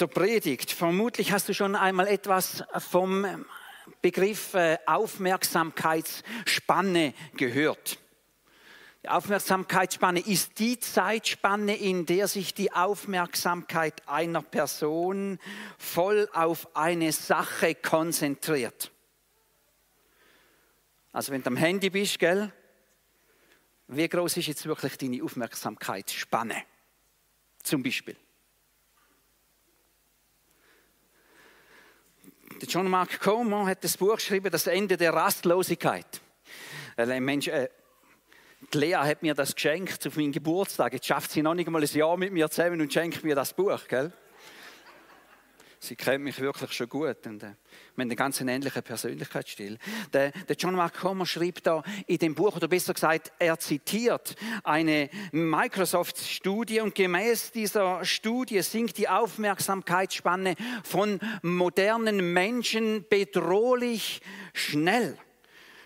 zur Predigt. Vermutlich hast du schon einmal etwas vom Begriff äh, Aufmerksamkeitsspanne gehört. Die Aufmerksamkeitsspanne ist die Zeitspanne, in der sich die Aufmerksamkeit einer Person voll auf eine Sache konzentriert. Also wenn du am Handy bist, gell? Wie groß ist jetzt wirklich deine Aufmerksamkeitsspanne? Zum Beispiel. Der John Mark Comer hat das Buch geschrieben, Das Ende der Rastlosigkeit. Ein Mensch, äh, die Lea hat mir das geschenkt auf meinen Geburtstag. Jetzt schafft sie noch nicht einmal ein Jahr mit mir zusammen und schenkt mir das Buch, gell? Sie kennt mich wirklich schon gut und äh, haben einen ganz ähnlichen Persönlichkeitsstil. Der, der John Mark Comer schrieb da in dem Buch, oder besser gesagt, er zitiert eine Microsoft-Studie und gemäß dieser Studie sinkt die Aufmerksamkeitsspanne von modernen Menschen bedrohlich schnell.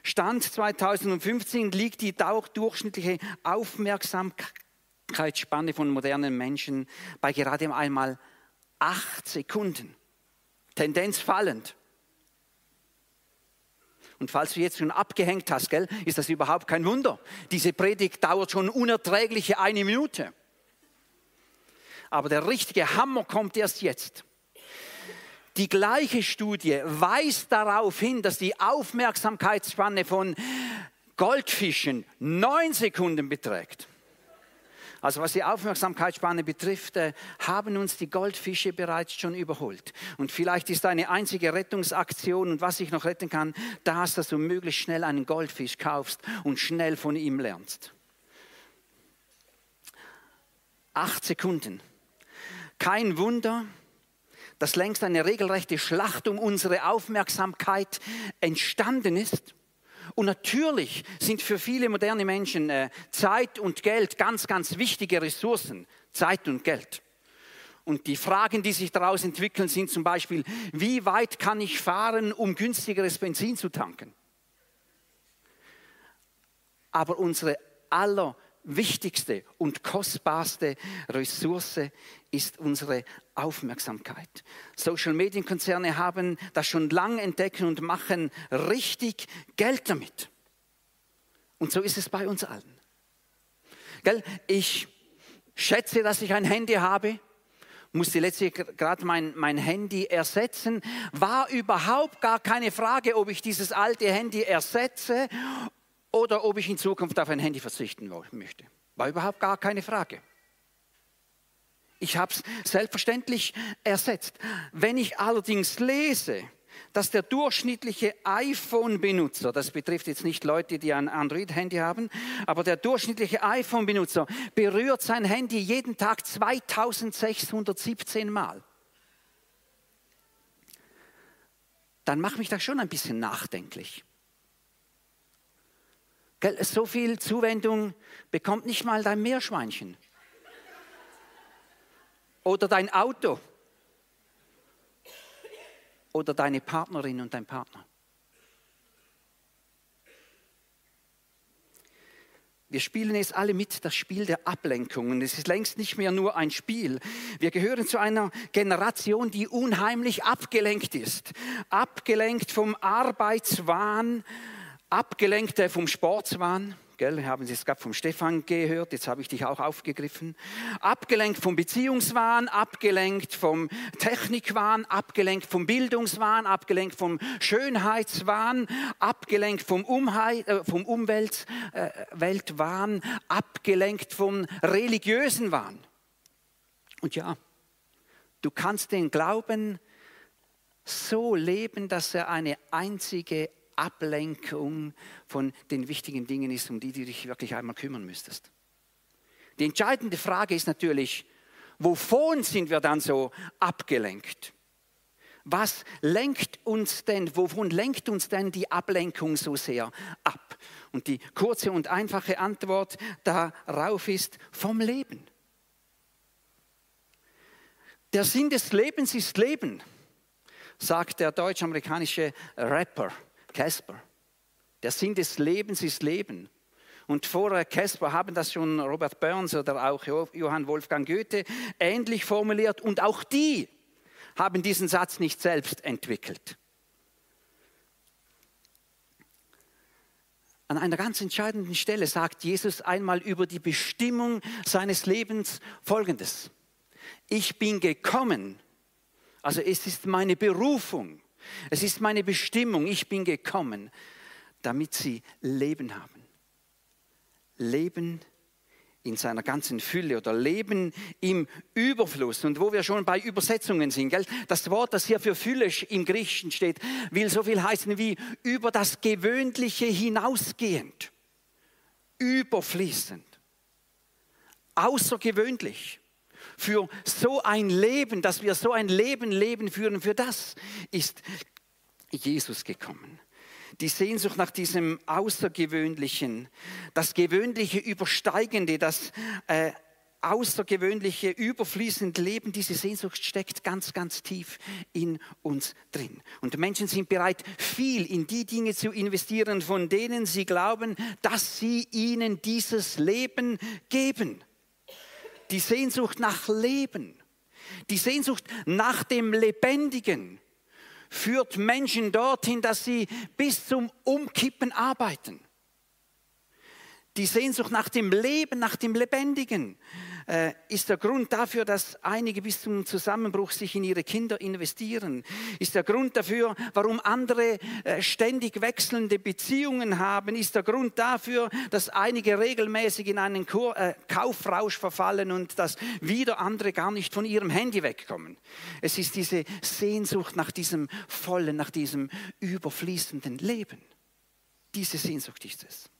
Stand 2015 liegt die durchschnittliche Aufmerksamkeitsspanne von modernen Menschen bei gerade einmal acht Sekunden. Tendenz fallend. Und falls du jetzt schon abgehängt hast, gell, ist das überhaupt kein Wunder. Diese Predigt dauert schon unerträgliche eine Minute. Aber der richtige Hammer kommt erst jetzt. Die gleiche Studie weist darauf hin, dass die Aufmerksamkeitsspanne von Goldfischen neun Sekunden beträgt. Also was die Aufmerksamkeitsspanne betrifft, äh, haben uns die Goldfische bereits schon überholt. Und vielleicht ist eine einzige Rettungsaktion und was ich noch retten kann, das, dass du möglichst schnell einen Goldfisch kaufst und schnell von ihm lernst. Acht Sekunden. Kein Wunder, dass längst eine regelrechte Schlacht um unsere Aufmerksamkeit entstanden ist. Und natürlich sind für viele moderne Menschen äh, Zeit und Geld ganz, ganz wichtige Ressourcen. Zeit und Geld. Und die Fragen, die sich daraus entwickeln, sind zum Beispiel, wie weit kann ich fahren, um günstigeres Benzin zu tanken? Aber unsere aller wichtigste und kostbarste Ressource ist unsere Aufmerksamkeit. Social Medienkonzerne haben das schon lange entdeckt und machen richtig Geld damit. Und so ist es bei uns allen. Gell? Ich schätze, dass ich ein Handy habe, musste letztlich gerade mein, mein Handy ersetzen, war überhaupt gar keine Frage, ob ich dieses alte Handy ersetze oder ob ich in Zukunft auf ein Handy verzichten möchte. War überhaupt gar keine Frage. Ich habe es selbstverständlich ersetzt. Wenn ich allerdings lese, dass der durchschnittliche iPhone-Benutzer, das betrifft jetzt nicht Leute, die ein Android-Handy haben, aber der durchschnittliche iPhone-Benutzer berührt sein Handy jeden Tag 2617 Mal. Dann macht mich das schon ein bisschen nachdenklich. So viel Zuwendung bekommt nicht mal dein Meerschweinchen. Oder dein Auto. Oder deine Partnerin und dein Partner. Wir spielen es alle mit, das Spiel der Ablenkung. Und es ist längst nicht mehr nur ein Spiel. Wir gehören zu einer Generation, die unheimlich abgelenkt ist. Abgelenkt vom Arbeitswahn, abgelenkt vom Sportswahn. Gell, haben Sie es gerade vom Stefan gehört, jetzt habe ich dich auch aufgegriffen. Abgelenkt vom Beziehungswahn, abgelenkt vom Technikwahn, abgelenkt vom Bildungswahn, abgelenkt vom Schönheitswahn, abgelenkt vom, Umhei äh, vom Umweltwahn, äh, abgelenkt vom religiösen Wahn. Und ja, du kannst den Glauben so leben, dass er eine einzige Ablenkung von den wichtigen Dingen ist, um die du dich wirklich einmal kümmern müsstest. Die entscheidende Frage ist natürlich, wovon sind wir dann so abgelenkt? Was lenkt uns denn, wovon lenkt uns denn die Ablenkung so sehr ab? Und die kurze und einfache Antwort darauf ist vom Leben. Der Sinn des Lebens ist Leben, sagt der deutsch-amerikanische Rapper Casper. Der Sinn des Lebens ist Leben. Und vor Casper haben das schon Robert Burns oder auch Johann Wolfgang Goethe ähnlich formuliert. Und auch die haben diesen Satz nicht selbst entwickelt. An einer ganz entscheidenden Stelle sagt Jesus einmal über die Bestimmung seines Lebens Folgendes. Ich bin gekommen, also es ist meine Berufung, es ist meine Bestimmung, ich bin gekommen, damit sie Leben haben. Leben in seiner ganzen Fülle oder Leben im Überfluss. Und wo wir schon bei Übersetzungen sind, gell? das Wort, das hier für Fülle im Griechischen steht, will so viel heißen wie über das Gewöhnliche hinausgehend, überfließend, außergewöhnlich. Für so ein Leben, dass wir so ein Leben leben führen, für das ist Jesus gekommen die Sehnsucht nach diesem Außergewöhnlichen, das Gewöhnliche Übersteigende, das äh, außergewöhnliche, überfließende Leben, diese Sehnsucht steckt ganz, ganz tief in uns drin. Und Menschen sind bereit, viel in die Dinge zu investieren, von denen sie glauben, dass sie ihnen dieses Leben geben. Die Sehnsucht nach Leben, die Sehnsucht nach dem Lebendigen, führt Menschen dorthin, dass sie bis zum Umkippen arbeiten. Die Sehnsucht nach dem Leben, nach dem Lebendigen äh, ist der Grund dafür, dass einige bis zum Zusammenbruch sich in ihre Kinder investieren. Ist der Grund dafür, warum andere äh, ständig wechselnde Beziehungen haben. Ist der Grund dafür, dass einige regelmäßig in einen Kur äh, Kaufrausch verfallen und dass wieder andere gar nicht von ihrem Handy wegkommen. Es ist diese Sehnsucht nach diesem vollen, nach diesem überfließenden Leben. Diese Sehnsucht ist es.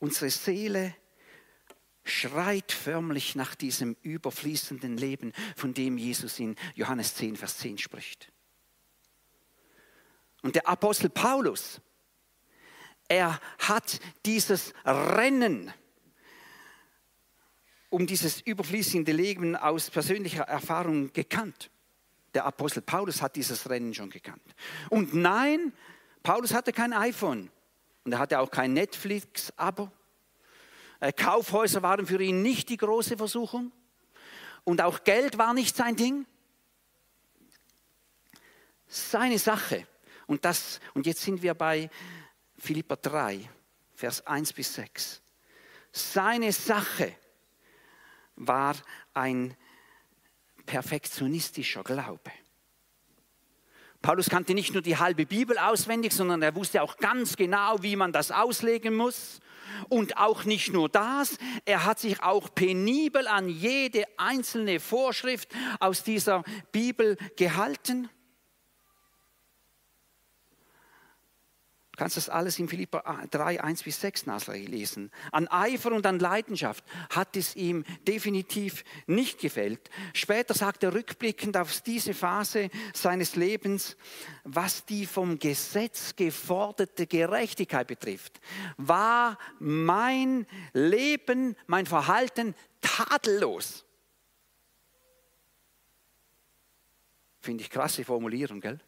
Unsere Seele schreit förmlich nach diesem überfließenden Leben, von dem Jesus in Johannes 10, Vers 10 spricht. Und der Apostel Paulus, er hat dieses Rennen um dieses überfließende Leben aus persönlicher Erfahrung gekannt. Der Apostel Paulus hat dieses Rennen schon gekannt. Und nein, Paulus hatte kein iPhone. Und er hatte auch kein Netflix-Abo. Äh, Kaufhäuser waren für ihn nicht die große Versuchung. Und auch Geld war nicht sein Ding. Seine Sache. Und, das, und jetzt sind wir bei Philippa 3, Vers 1 bis 6. Seine Sache war ein perfektionistischer Glaube. Paulus kannte nicht nur die halbe Bibel auswendig, sondern er wusste auch ganz genau, wie man das auslegen muss. Und auch nicht nur das, er hat sich auch penibel an jede einzelne Vorschrift aus dieser Bibel gehalten. Kannst das alles in Philippa 3, 1 bis 6 nachlesen. An Eifer und an Leidenschaft hat es ihm definitiv nicht gefällt. Später sagt er rückblickend auf diese Phase seines Lebens, was die vom Gesetz geforderte Gerechtigkeit betrifft, war mein Leben, mein Verhalten tadellos. Finde ich krasse Formulierung, gell?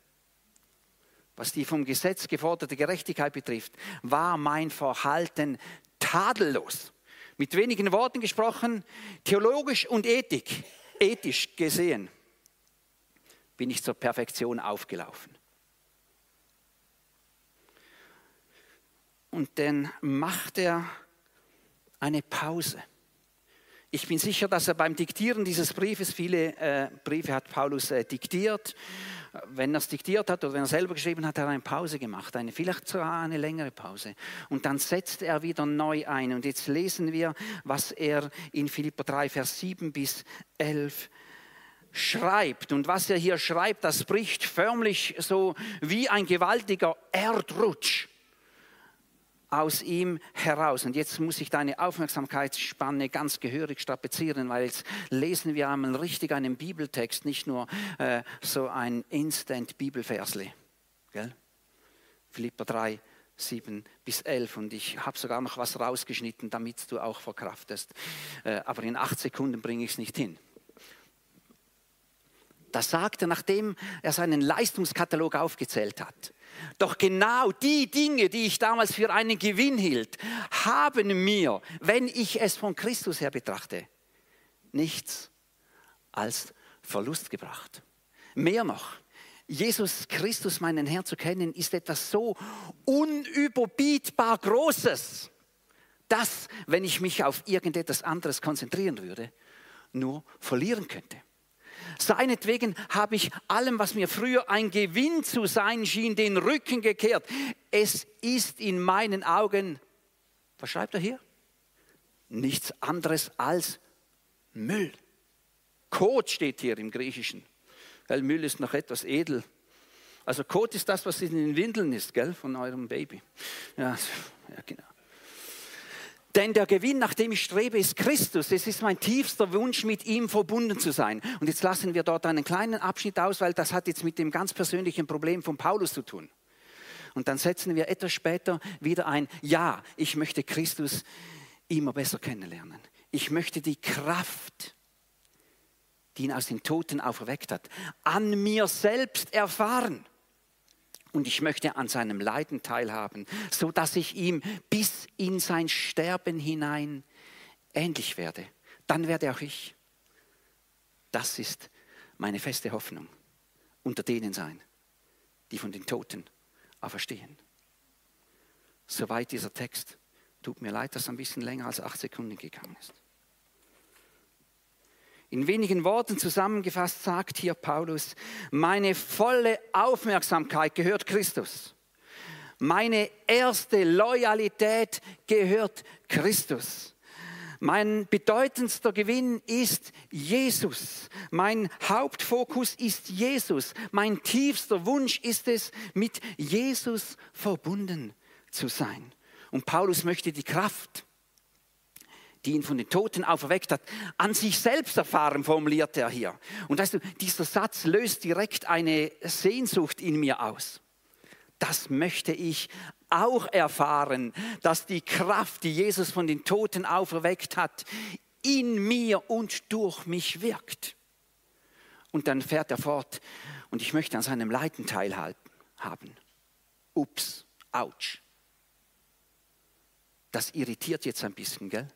Was die vom Gesetz geforderte Gerechtigkeit betrifft, war mein Verhalten tadellos. Mit wenigen Worten gesprochen, theologisch und Ethik, ethisch gesehen, bin ich zur Perfektion aufgelaufen. Und dann macht er eine Pause. Ich bin sicher, dass er beim Diktieren dieses Briefes, viele äh, Briefe hat Paulus äh, diktiert, wenn er es diktiert hat oder wenn er selber geschrieben hat, hat er eine Pause gemacht, eine, vielleicht sogar eine längere Pause. Und dann setzt er wieder neu ein. Und jetzt lesen wir, was er in Philippa 3, Vers 7 bis 11 schreibt. Und was er hier schreibt, das bricht förmlich so wie ein gewaltiger Erdrutsch aus ihm heraus. Und jetzt muss ich deine Aufmerksamkeitsspanne ganz gehörig strapazieren, weil jetzt lesen wir einmal richtig einen Bibeltext, nicht nur äh, so ein Instant-Bibelversle. Philippa 3, 7 bis 11 und ich habe sogar noch was rausgeschnitten, damit du auch verkraftest. Äh, aber in acht Sekunden bringe ich es nicht hin. Das sagt er, nachdem er seinen Leistungskatalog aufgezählt hat. Doch genau die Dinge, die ich damals für einen Gewinn hielt, haben mir, wenn ich es von Christus her betrachte, nichts als Verlust gebracht. Mehr noch, Jesus Christus, meinen Herrn, zu kennen, ist etwas so unüberbietbar Großes, dass, wenn ich mich auf irgendetwas anderes konzentrieren würde, nur verlieren könnte. Seinetwegen habe ich allem, was mir früher ein Gewinn zu sein schien, den Rücken gekehrt. Es ist in meinen Augen, was schreibt er hier? Nichts anderes als Müll. Kot steht hier im Griechischen. Weil Müll ist noch etwas edel. Also Kot ist das, was in den Windeln ist, gell, von eurem Baby. Ja, ja genau. Denn der Gewinn, nach dem ich strebe, ist Christus. Es ist mein tiefster Wunsch, mit ihm verbunden zu sein. Und jetzt lassen wir dort einen kleinen Abschnitt aus, weil das hat jetzt mit dem ganz persönlichen Problem von Paulus zu tun. Und dann setzen wir etwas später wieder ein, ja, ich möchte Christus immer besser kennenlernen. Ich möchte die Kraft, die ihn aus den Toten auferweckt hat, an mir selbst erfahren. Und ich möchte an seinem Leiden teilhaben, so dass ich ihm bis in sein Sterben hinein ähnlich werde. Dann werde auch ich. Das ist meine feste Hoffnung. Unter denen sein, die von den Toten auferstehen. Soweit dieser Text. Tut mir leid, dass es ein bisschen länger als acht Sekunden gegangen ist. In wenigen Worten zusammengefasst sagt hier Paulus, meine volle Aufmerksamkeit gehört Christus. Meine erste Loyalität gehört Christus. Mein bedeutendster Gewinn ist Jesus. Mein Hauptfokus ist Jesus. Mein tiefster Wunsch ist es, mit Jesus verbunden zu sein. Und Paulus möchte die Kraft die ihn von den Toten auferweckt hat, an sich selbst erfahren, formuliert er hier. Und weißt du, dieser Satz löst direkt eine Sehnsucht in mir aus. Das möchte ich auch erfahren, dass die Kraft, die Jesus von den Toten auferweckt hat, in mir und durch mich wirkt. Und dann fährt er fort und ich möchte an seinem Leiden teilhaben. Ups, ouch. Das irritiert jetzt ein bisschen, gell?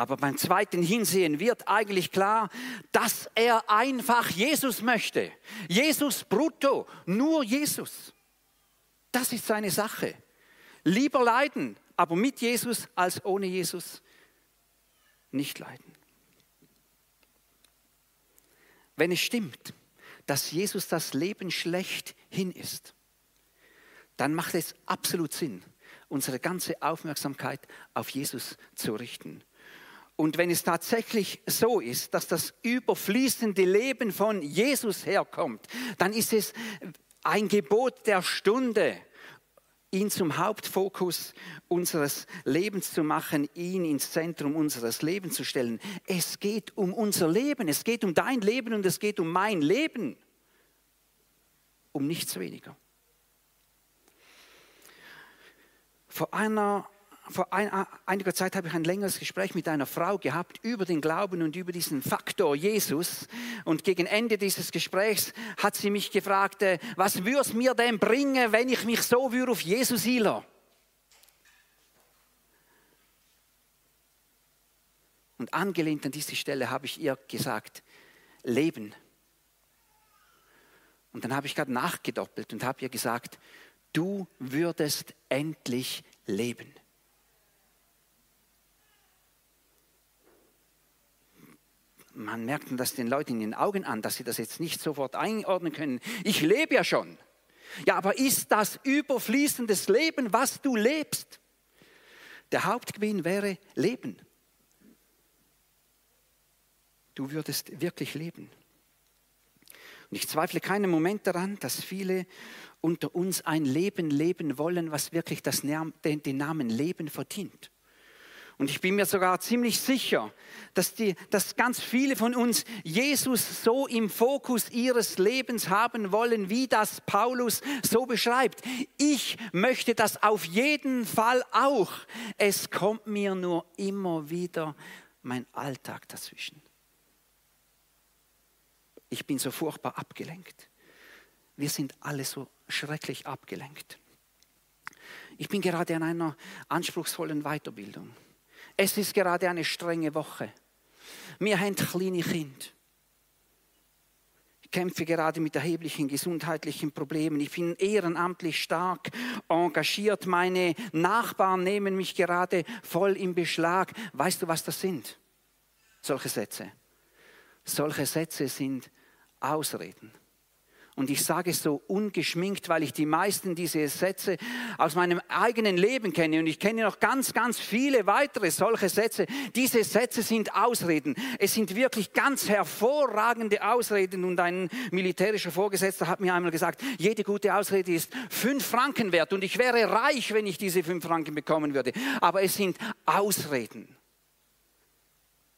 Aber beim zweiten Hinsehen wird eigentlich klar, dass er einfach Jesus möchte. Jesus brutto, nur Jesus. Das ist seine Sache. Lieber leiden, aber mit Jesus als ohne Jesus nicht leiden. Wenn es stimmt, dass Jesus das Leben schlechthin ist, dann macht es absolut Sinn, unsere ganze Aufmerksamkeit auf Jesus zu richten. Und wenn es tatsächlich so ist, dass das überfließende Leben von Jesus herkommt, dann ist es ein Gebot der Stunde, ihn zum Hauptfokus unseres Lebens zu machen, ihn ins Zentrum unseres Lebens zu stellen. Es geht um unser Leben, es geht um dein Leben und es geht um mein Leben, um nichts weniger. Vor einer vor ein, einiger Zeit habe ich ein längeres Gespräch mit einer Frau gehabt über den Glauben und über diesen Faktor Jesus. Und gegen Ende dieses Gesprächs hat sie mich gefragt, äh, was würde es mir denn bringen, wenn ich mich so würde auf Jesus hiele? Und angelehnt an diese Stelle habe ich ihr gesagt, Leben. Und dann habe ich gerade nachgedoppelt und habe ihr gesagt, du würdest endlich leben. Man merkt das den Leuten in den Augen an, dass sie das jetzt nicht sofort einordnen können. Ich lebe ja schon. Ja, aber ist das überfließendes Leben, was du lebst? Der Hauptgewinn wäre Leben. Du würdest wirklich leben. Und ich zweifle keinen Moment daran, dass viele unter uns ein Leben leben wollen, was wirklich das, den Namen Leben verdient. Und ich bin mir sogar ziemlich sicher, dass, die, dass ganz viele von uns Jesus so im Fokus ihres Lebens haben wollen, wie das Paulus so beschreibt. Ich möchte das auf jeden Fall auch. Es kommt mir nur immer wieder mein Alltag dazwischen. Ich bin so furchtbar abgelenkt. Wir sind alle so schrecklich abgelenkt. Ich bin gerade an einer anspruchsvollen Weiterbildung. Es ist gerade eine strenge Woche. Wir haben kleine Kinder. Ich kämpfe gerade mit erheblichen gesundheitlichen Problemen. Ich bin ehrenamtlich stark engagiert. Meine Nachbarn nehmen mich gerade voll in Beschlag. Weißt du, was das sind? Solche Sätze. Solche Sätze sind Ausreden. Und ich sage es so ungeschminkt, weil ich die meisten dieser Sätze aus meinem eigenen Leben kenne. Und ich kenne noch ganz, ganz viele weitere solche Sätze. Diese Sätze sind Ausreden. Es sind wirklich ganz hervorragende Ausreden. Und ein militärischer Vorgesetzter hat mir einmal gesagt, jede gute Ausrede ist fünf Franken wert. Und ich wäre reich, wenn ich diese fünf Franken bekommen würde. Aber es sind Ausreden.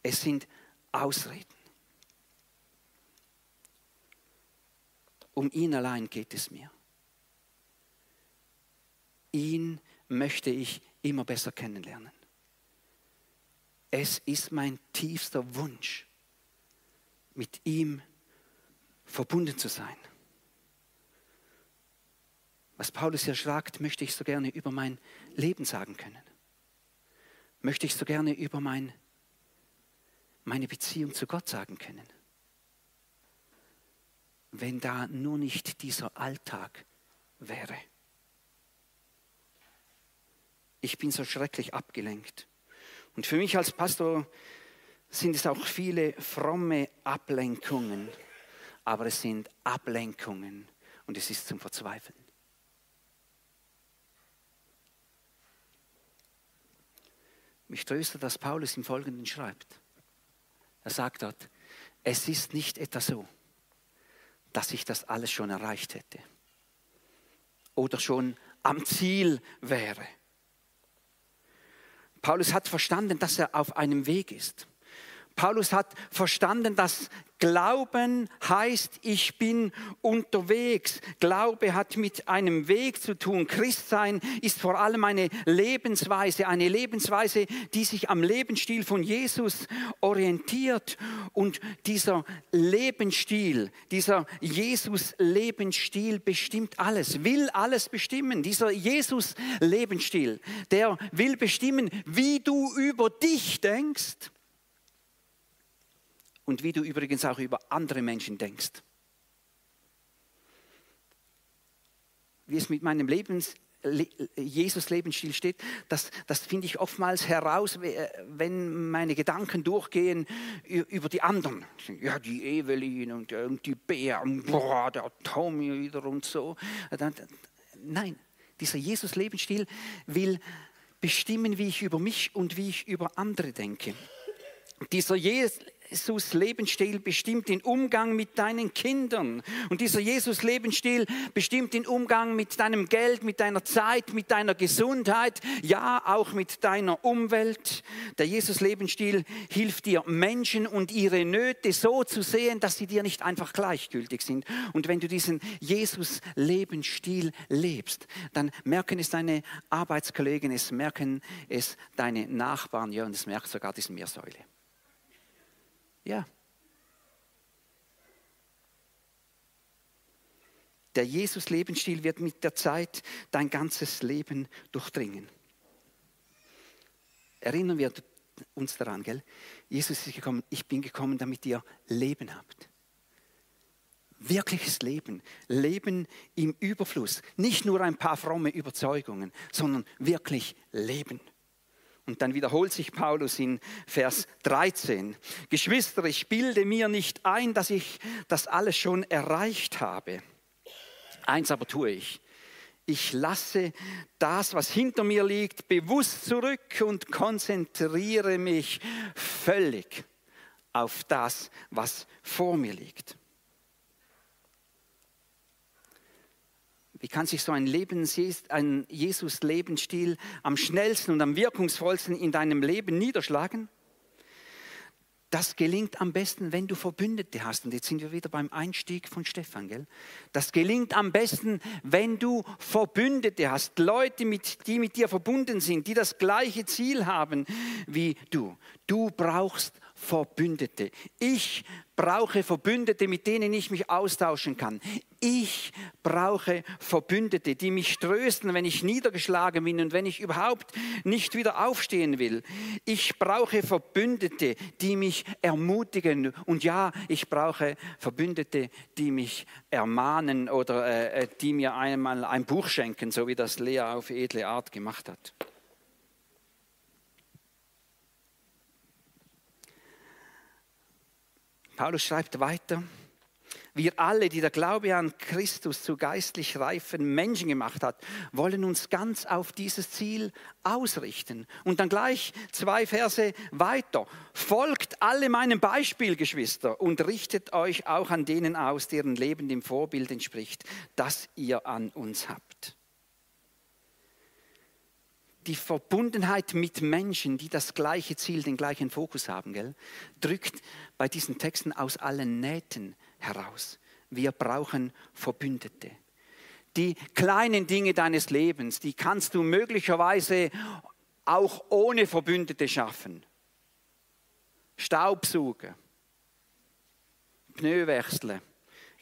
Es sind Ausreden. Um ihn allein geht es mir. Ihn möchte ich immer besser kennenlernen. Es ist mein tiefster Wunsch, mit ihm verbunden zu sein. Was Paulus hier sagt, möchte ich so gerne über mein Leben sagen können. Möchte ich so gerne über mein, meine Beziehung zu Gott sagen können wenn da nur nicht dieser Alltag wäre. Ich bin so schrecklich abgelenkt. Und für mich als Pastor sind es auch viele fromme Ablenkungen, aber es sind Ablenkungen und es ist zum Verzweifeln. Mich tröstet, dass Paulus im Folgenden schreibt. Er sagt dort, es ist nicht etwa so, dass ich das alles schon erreicht hätte oder schon am Ziel wäre. Paulus hat verstanden, dass er auf einem Weg ist. Paulus hat verstanden, dass Glauben heißt, ich bin unterwegs. Glaube hat mit einem Weg zu tun. Christsein ist vor allem eine Lebensweise, eine Lebensweise, die sich am Lebensstil von Jesus orientiert. Und dieser Lebensstil, dieser Jesus-Lebensstil bestimmt alles, will alles bestimmen. Dieser Jesus-Lebensstil, der will bestimmen, wie du über dich denkst und wie du übrigens auch über andere Menschen denkst. Wie es mit meinem Lebens, Jesus-Lebensstil steht, das, das finde ich oftmals heraus, wenn meine Gedanken durchgehen über die anderen. Ja, die Evelyn und, die Bea, boah, der Tommy wieder und so. Nein, dieser Jesus-Lebensstil will bestimmen, wie ich über mich und wie ich über andere denke. Dieser Jesus-Lebensstil bestimmt den Umgang mit deinen Kindern. Und dieser Jesus-Lebensstil bestimmt den Umgang mit deinem Geld, mit deiner Zeit, mit deiner Gesundheit, ja auch mit deiner Umwelt. Der Jesus-Lebensstil hilft dir, Menschen und ihre Nöte so zu sehen, dass sie dir nicht einfach gleichgültig sind. Und wenn du diesen Jesus-Lebensstil lebst, dann merken es deine Arbeitskollegen, es merken es deine Nachbarn, ja, und es merkt sogar diese Meersäule. Ja. Der Jesus-Lebensstil wird mit der Zeit dein ganzes Leben durchdringen. Erinnern wir uns daran, gell? Jesus ist gekommen, ich bin gekommen, damit ihr Leben habt. Wirkliches Leben, Leben im Überfluss. Nicht nur ein paar fromme Überzeugungen, sondern wirklich Leben. Und dann wiederholt sich Paulus in Vers 13. Geschwister, ich bilde mir nicht ein, dass ich das alles schon erreicht habe. Eins aber tue ich. Ich lasse das, was hinter mir liegt, bewusst zurück und konzentriere mich völlig auf das, was vor mir liegt. Wie kann sich so ein, ein Jesus-Lebensstil am schnellsten und am wirkungsvollsten in deinem Leben niederschlagen? Das gelingt am besten, wenn du Verbündete hast. Und jetzt sind wir wieder beim Einstieg von Stefan. Gell? Das gelingt am besten, wenn du Verbündete hast. Leute, mit, die mit dir verbunden sind, die das gleiche Ziel haben wie du. Du brauchst Verbündete. Ich brauche Verbündete, mit denen ich mich austauschen kann. Ich brauche Verbündete, die mich trösten, wenn ich niedergeschlagen bin und wenn ich überhaupt nicht wieder aufstehen will. Ich brauche Verbündete, die mich ermutigen. Und ja, ich brauche Verbündete, die mich ermahnen oder äh, äh die mir einmal ein Buch schenken, so wie das Lea auf edle Art gemacht hat. Paulus schreibt weiter, wir alle, die der Glaube an Christus zu geistlich reifen Menschen gemacht hat, wollen uns ganz auf dieses Ziel ausrichten. Und dann gleich zwei Verse weiter. Folgt alle meinem Beispiel, Geschwister, und richtet euch auch an denen aus, deren Leben dem Vorbild entspricht, das ihr an uns habt die Verbundenheit mit Menschen, die das gleiche Ziel, den gleichen Fokus haben, gell, drückt bei diesen Texten aus allen Nähten heraus. Wir brauchen Verbündete. Die kleinen Dinge deines Lebens, die kannst du möglicherweise auch ohne Verbündete schaffen. Staubsaugen, Pneu wechseln,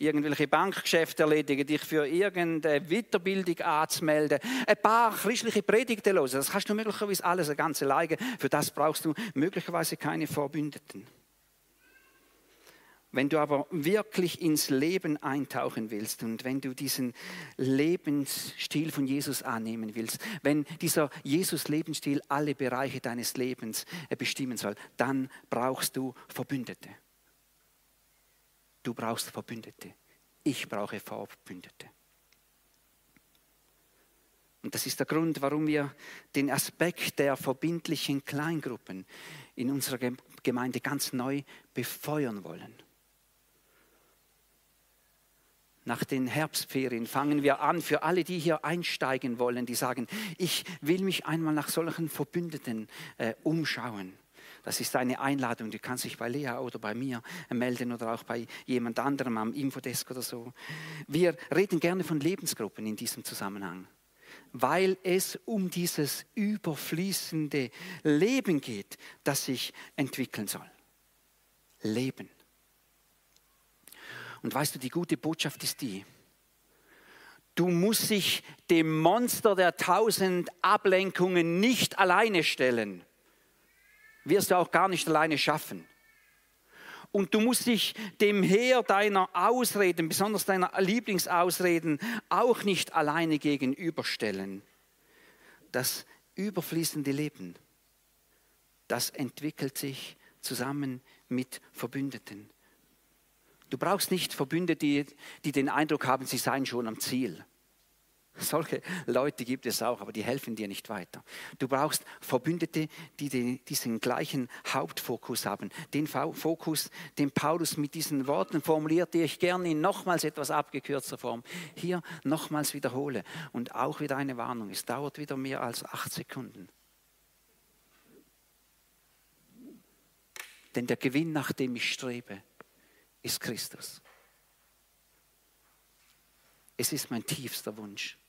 irgendwelche Bankgeschäfte erledigen, dich für irgendeine Weiterbildung anzumelden, ein paar christliche Predigten hören. Das kannst du möglicherweise alles eine ganze Leige. Für das brauchst du möglicherweise keine Verbündeten. Wenn du aber wirklich ins Leben eintauchen willst und wenn du diesen Lebensstil von Jesus annehmen willst, wenn dieser Jesus-Lebensstil alle Bereiche deines Lebens bestimmen soll, dann brauchst du Verbündete. Du brauchst Verbündete. Ich brauche Verbündete. Und das ist der Grund, warum wir den Aspekt der verbindlichen Kleingruppen in unserer Gemeinde ganz neu befeuern wollen. Nach den Herbstferien fangen wir an, für alle, die hier einsteigen wollen, die sagen, ich will mich einmal nach solchen Verbündeten äh, umschauen. Das ist eine Einladung, die kann sich bei Lea oder bei mir melden oder auch bei jemand anderem am Infodesk oder so. Wir reden gerne von Lebensgruppen in diesem Zusammenhang, weil es um dieses überfließende Leben geht, das sich entwickeln soll. Leben. Und weißt du, die gute Botschaft ist die, du musst dich dem Monster der tausend Ablenkungen nicht alleine stellen wirst du auch gar nicht alleine schaffen. Und du musst dich dem Heer deiner Ausreden, besonders deiner Lieblingsausreden, auch nicht alleine gegenüberstellen. Das überfließende Leben, das entwickelt sich zusammen mit Verbündeten. Du brauchst nicht Verbündete, die, die den Eindruck haben, sie seien schon am Ziel. Solche Leute gibt es auch, aber die helfen dir nicht weiter. Du brauchst Verbündete, die diesen gleichen Hauptfokus haben. Den Fokus, den Paulus mit diesen Worten formuliert, die ich gerne in nochmals etwas abgekürzter Form hier nochmals wiederhole. Und auch wieder eine Warnung. Es dauert wieder mehr als acht Sekunden. Denn der Gewinn, nach dem ich strebe, ist Christus. Es ist mein tiefster Wunsch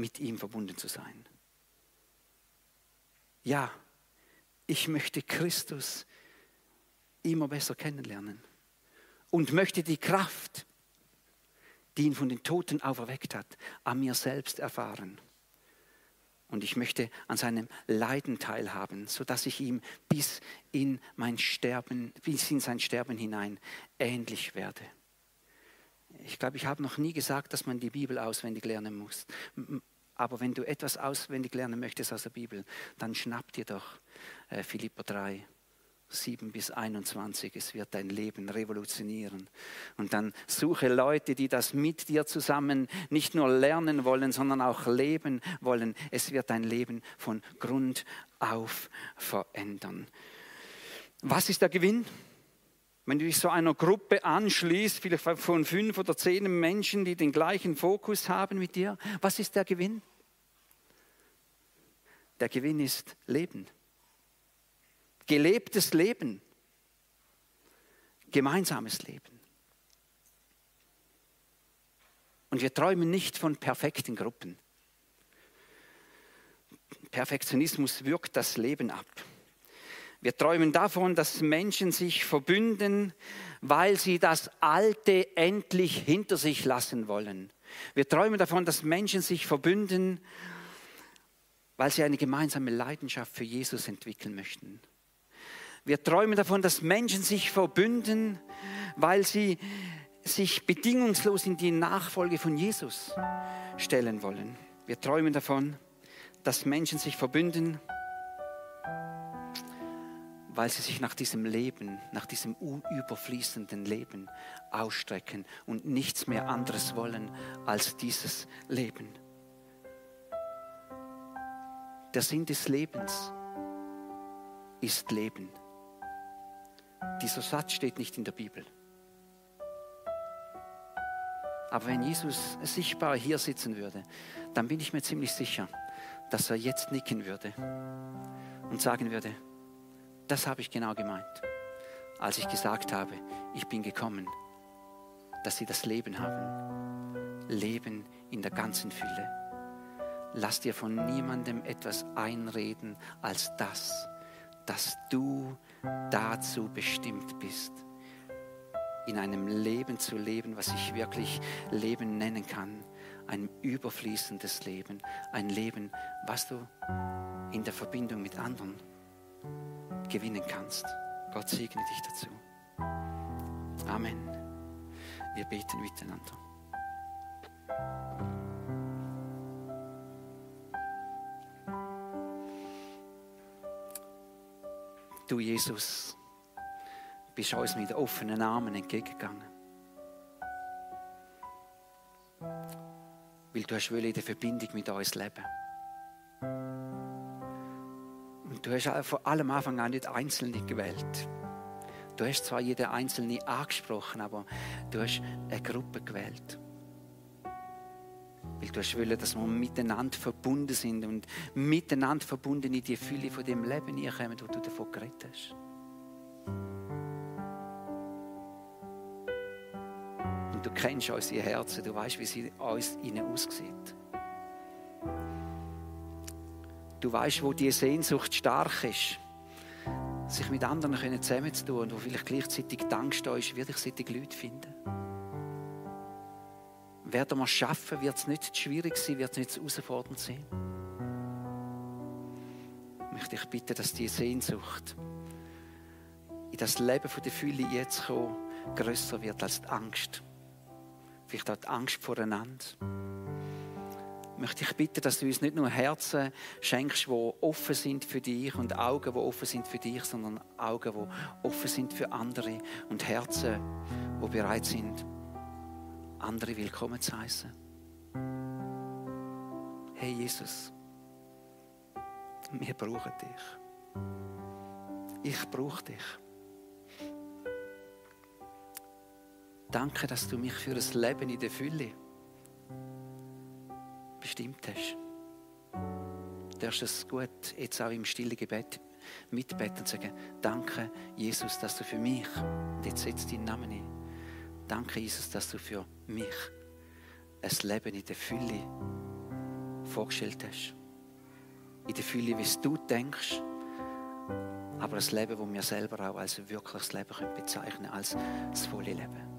mit ihm verbunden zu sein. Ja, ich möchte Christus immer besser kennenlernen und möchte die Kraft, die ihn von den Toten auferweckt hat, an mir selbst erfahren. Und ich möchte an seinem Leiden teilhaben, sodass ich ihm bis in mein Sterben, bis in sein Sterben hinein ähnlich werde. Ich glaube, ich habe noch nie gesagt, dass man die Bibel auswendig lernen muss. Aber wenn du etwas auswendig lernen möchtest aus der Bibel, dann schnapp dir doch Philippa 3, 7 bis 21. Es wird dein Leben revolutionieren. Und dann suche Leute, die das mit dir zusammen nicht nur lernen wollen, sondern auch leben wollen. Es wird dein Leben von Grund auf verändern. Was ist der Gewinn? Wenn du dich so einer Gruppe anschließt, vielleicht von fünf oder zehn Menschen, die den gleichen Fokus haben mit dir, was ist der Gewinn? Der Gewinn ist Leben. Gelebtes Leben. Gemeinsames Leben. Und wir träumen nicht von perfekten Gruppen. Perfektionismus wirkt das Leben ab. Wir träumen davon, dass Menschen sich verbünden, weil sie das Alte endlich hinter sich lassen wollen. Wir träumen davon, dass Menschen sich verbünden, weil sie eine gemeinsame Leidenschaft für Jesus entwickeln möchten. Wir träumen davon, dass Menschen sich verbünden, weil sie sich bedingungslos in die Nachfolge von Jesus stellen wollen. Wir träumen davon, dass Menschen sich verbünden, weil sie sich nach diesem Leben, nach diesem überfließenden Leben ausstrecken und nichts mehr anderes wollen als dieses Leben. Der Sinn des Lebens ist Leben. Dieser Satz steht nicht in der Bibel. Aber wenn Jesus sichtbar hier sitzen würde, dann bin ich mir ziemlich sicher, dass er jetzt nicken würde und sagen würde, das habe ich genau gemeint, als ich gesagt habe, ich bin gekommen, dass sie das Leben haben. Leben in der ganzen Fülle. Lass dir von niemandem etwas einreden als das, dass du dazu bestimmt bist, in einem Leben zu leben, was ich wirklich Leben nennen kann. Ein überfließendes Leben, ein Leben, was du in der Verbindung mit anderen gewinnen kannst. Gott segne dich dazu. Amen. Wir beten miteinander. Du, Jesus, bist uns mit offenen Armen entgegengegangen. Weil du hast in der Verbindung mit uns leben. Du hast von allem Anfang an nicht Einzelne gewählt. Du hast zwar jeden Einzelne angesprochen, aber du hast eine Gruppe gewählt. Weil du hast wollen, dass wir miteinander verbunden sind und miteinander verbunden in die Fülle von dem Leben kommen, wo du davon geredet hast. Und du kennst unsere Herzen, du weißt, wie sie uns innen aussieht. Du weißt, wo die Sehnsucht stark ist, sich mit anderen zusammenzutun und wo vielleicht gleichzeitig Angst da ist, werde ich solche Leute finden. Werden wir es schaffen, wird es nicht schwierig sein, wird es nicht herausfordernd sein. Ich möchte dich bitten, dass diese Sehnsucht in das Leben der Fülle jetzt kommen, grösser wird als die Angst. Vielleicht auch die Angst voreinander möchte ich bitten, dass du uns nicht nur Herzen schenkst, die offen sind für dich und Augen, die offen sind für dich, sondern Augen, die offen sind für andere und Herzen, die bereit sind, andere willkommen zu heißen. Hey Jesus, wir brauchen dich. Ich brauche dich. Danke, dass du mich für ein Leben in der Fülle bestimmt hast. Du darfst es gut jetzt auch im stillen Gebet mitbeten und sagen, danke Jesus, dass du für mich, jetzt setzt deinen Namen ein, danke Jesus, dass du für mich ein Leben in der Fülle vorgestellt hast. In der Fülle, wie du denkst, aber ein Leben, das wir selber auch als wirkliches Leben bezeichnen können, als das volle Leben.